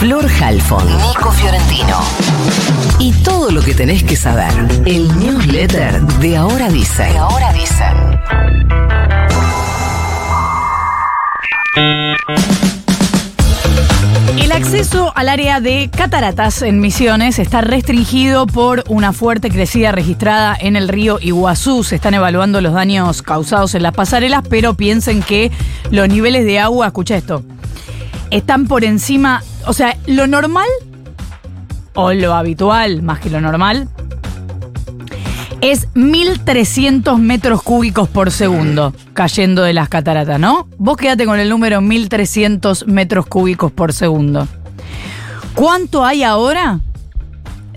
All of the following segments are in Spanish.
Flor Halfon, Nico Fiorentino. Y todo lo que tenés que saber. El newsletter de Ahora Dice. De Ahora Dice. El acceso al área de cataratas en Misiones está restringido por una fuerte crecida registrada en el río Iguazú. Se están evaluando los daños causados en las pasarelas, pero piensen que los niveles de agua, escucha esto, están por encima, o sea, lo normal o lo habitual, más que lo normal, es 1300 metros cúbicos por segundo cayendo de las cataratas, ¿no? Vos quédate con el número 1300 metros cúbicos por segundo. ¿Cuánto hay ahora?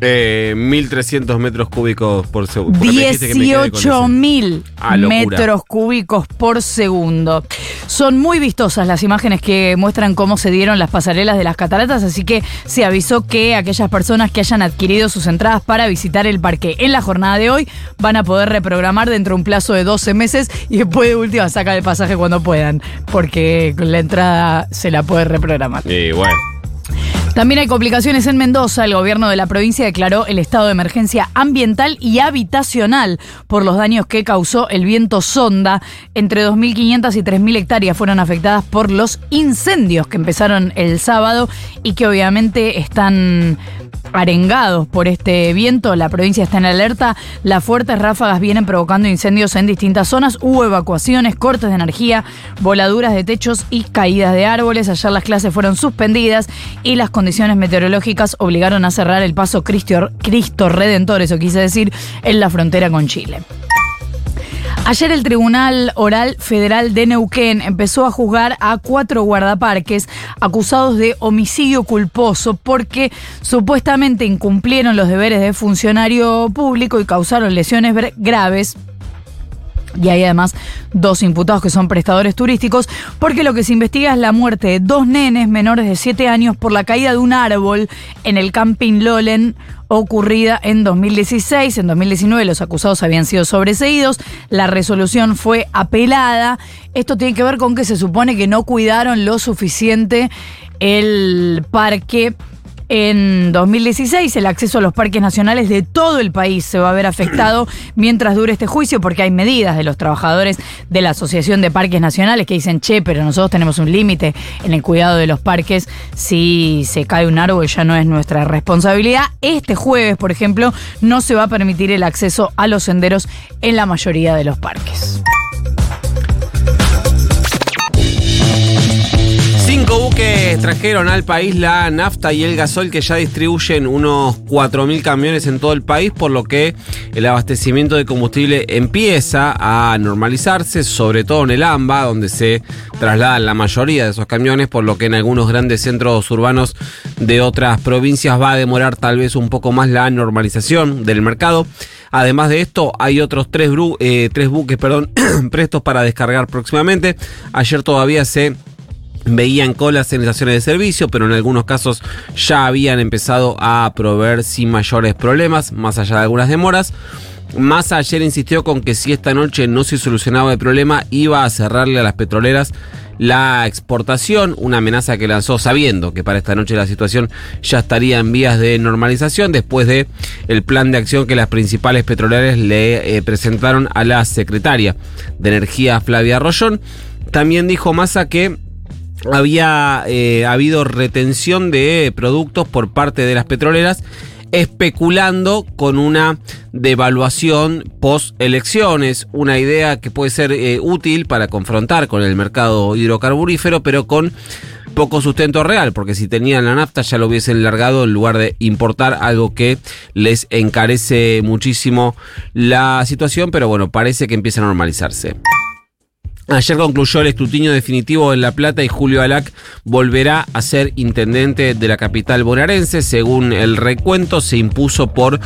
Eh, 1300 metros cúbicos por segundo. Porque me dijiste que me quedé con ese. 18.000 Ah, metros cúbicos por segundo. Son muy vistosas las imágenes que muestran cómo se dieron las pasarelas de las cataratas, así que se avisó que aquellas personas que hayan adquirido sus entradas para visitar el parque en la jornada de hoy van a poder reprogramar dentro de un plazo de 12 meses y después de última sacar el pasaje cuando puedan, porque la entrada se la puede reprogramar. Y bueno. También hay complicaciones en Mendoza. El gobierno de la provincia declaró el estado de emergencia ambiental y habitacional por los daños que causó el viento sonda. Entre 2.500 y 3.000 hectáreas fueron afectadas por los incendios que empezaron el sábado y que obviamente están arengados por este viento. La provincia está en alerta. Las fuertes ráfagas vienen provocando incendios en distintas zonas. Hubo evacuaciones, cortes de energía, voladuras de techos y caídas de árboles. Ayer las clases fueron suspendidas y las condiciones meteorológicas obligaron a cerrar el paso Cristo, Redentor, eso quise decir, en la frontera con Chile. Ayer el Tribunal Oral Federal de Neuquén empezó a juzgar a cuatro guardaparques acusados de homicidio culposo porque supuestamente incumplieron los deberes de funcionario público y causaron lesiones gra- graves. Y hay además dos imputados que son prestadores turísticos, porque lo que se investiga es la muerte de dos nenes menores de 7 años por la caída de un árbol en el camping Lolen ocurrida en 2016. En 2019 los acusados habían sido sobreseídos, la resolución fue apelada. Esto tiene que ver con que se supone que no cuidaron lo suficiente el parque. En 2016 el acceso a los parques nacionales de todo el país se va a ver afectado mientras dure este juicio porque hay medidas de los trabajadores de la Asociación de Parques Nacionales que dicen, che, pero nosotros tenemos un límite en el cuidado de los parques. Si se cae un árbol ya no es nuestra responsabilidad. Este jueves, por ejemplo, no se va a permitir el acceso a los senderos en la mayoría de los parques. Buques trajeron al país la nafta y el gasol que ya distribuyen unos 4.000 camiones en todo el país, por lo que el abastecimiento de combustible empieza a normalizarse, sobre todo en el AMBA, donde se trasladan la mayoría de esos camiones, por lo que en algunos grandes centros urbanos de otras provincias va a demorar tal vez un poco más la normalización del mercado. Además de esto, hay otros tres, eh, tres buques perdón, prestos para descargar próximamente. Ayer todavía se veían colas en estaciones de servicio, pero en algunos casos ya habían empezado a proveer sin mayores problemas, más allá de algunas demoras. Massa ayer insistió con que si esta noche no se solucionaba el problema, iba a cerrarle a las petroleras la exportación, una amenaza que lanzó sabiendo que para esta noche la situación ya estaría en vías de normalización después de el plan de acción que las principales petroleras le eh, presentaron a la secretaria de Energía Flavia Rollón. También dijo Massa que había eh, habido retención de productos por parte de las petroleras especulando con una devaluación post elecciones, una idea que puede ser eh, útil para confrontar con el mercado hidrocarburífero, pero con poco sustento real, porque si tenían la nafta ya lo hubiesen largado en lugar de importar algo que les encarece muchísimo la situación, pero bueno, parece que empieza a normalizarse. Ayer concluyó el escrutinio definitivo en La Plata y Julio Alac volverá a ser intendente de la capital bonaerense. Según el recuento, se impuso por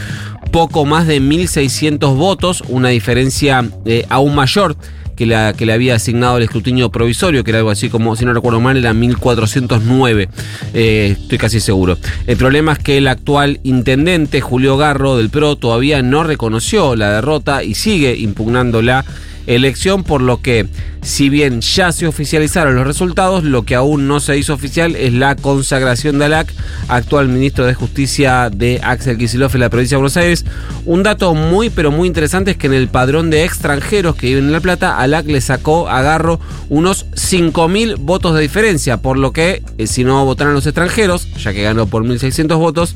poco más de 1.600 votos, una diferencia eh, aún mayor que la que le había asignado el escrutinio provisorio, que era algo así como, si no recuerdo mal, era 1409, eh, estoy casi seguro. El problema es que el actual intendente, Julio Garro del PRO, todavía no reconoció la derrota y sigue impugnándola elección, por lo que si bien ya se oficializaron los resultados, lo que aún no se hizo oficial es la consagración de ALAC, actual ministro de Justicia de Axel Kicillof en la provincia de Buenos Aires. Un dato muy pero muy interesante es que en el padrón de extranjeros que viven en La Plata, ALAC le sacó a Garro unos 5.000 votos de diferencia, por lo que eh, si no votaran los extranjeros, ya que ganó por 1.600 votos,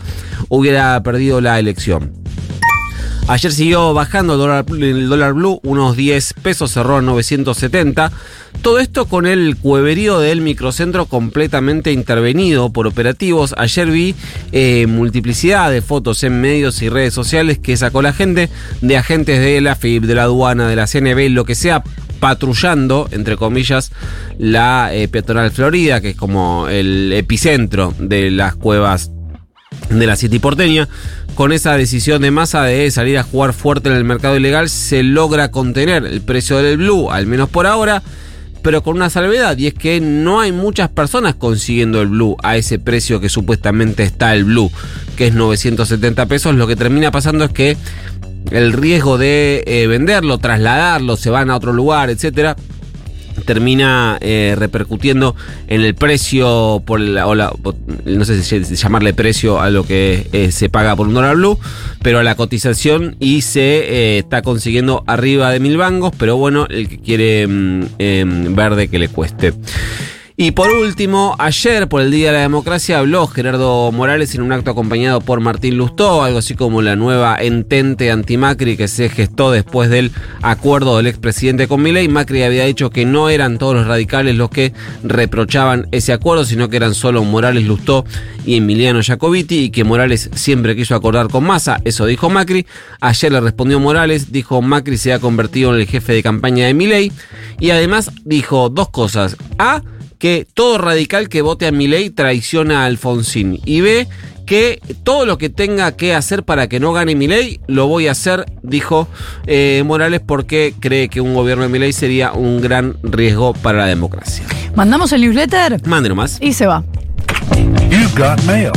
hubiera perdido la elección. Ayer siguió bajando el dólar, el blue, unos 10 pesos, cerró a 970. Todo esto con el cueverío del microcentro completamente intervenido por operativos. Ayer vi eh, multiplicidad de fotos en medios y redes sociales que sacó la gente de agentes de la FIB, de la aduana, de la CNB, lo que sea, patrullando, entre comillas, la eh, peatonal Florida, que es como el epicentro de las cuevas de la City porteña. Con esa decisión de masa de salir a jugar fuerte en el mercado ilegal, se logra contener el precio del blue, al menos por ahora, pero con una salvedad, y es que no hay muchas personas consiguiendo el blue a ese precio que supuestamente está el blue, que es 970 pesos. Lo que termina pasando es que el riesgo de eh, venderlo, trasladarlo, se van a otro lugar, etcétera termina eh, repercutiendo en el precio por la, o la, no sé si llamarle precio a lo que eh, se paga por un dólar blue, pero a la cotización y se eh, está consiguiendo arriba de mil bangos, pero bueno, el que quiere mm, em, ver de que le cueste. Y por último, ayer por el Día de la Democracia habló Gerardo Morales en un acto acompañado por Martín Lustó, algo así como la nueva entente antimacri que se gestó después del acuerdo del expresidente con Milei. Macri había dicho que no eran todos los radicales los que reprochaban ese acuerdo, sino que eran solo Morales Lustó y Emiliano Jacobiti y que Morales siempre quiso acordar con Massa, eso dijo Macri. Ayer le respondió Morales, dijo Macri se ha convertido en el jefe de campaña de Milei y además dijo dos cosas. A que todo radical que vote a Milei traiciona a Alfonsín. Y B, que todo lo que tenga que hacer para que no gane Milei, lo voy a hacer, dijo eh, Morales, porque cree que un gobierno de Milei sería un gran riesgo para la democracia. ¿Mandamos el newsletter? Mande nomás. Y se va. You've got mail.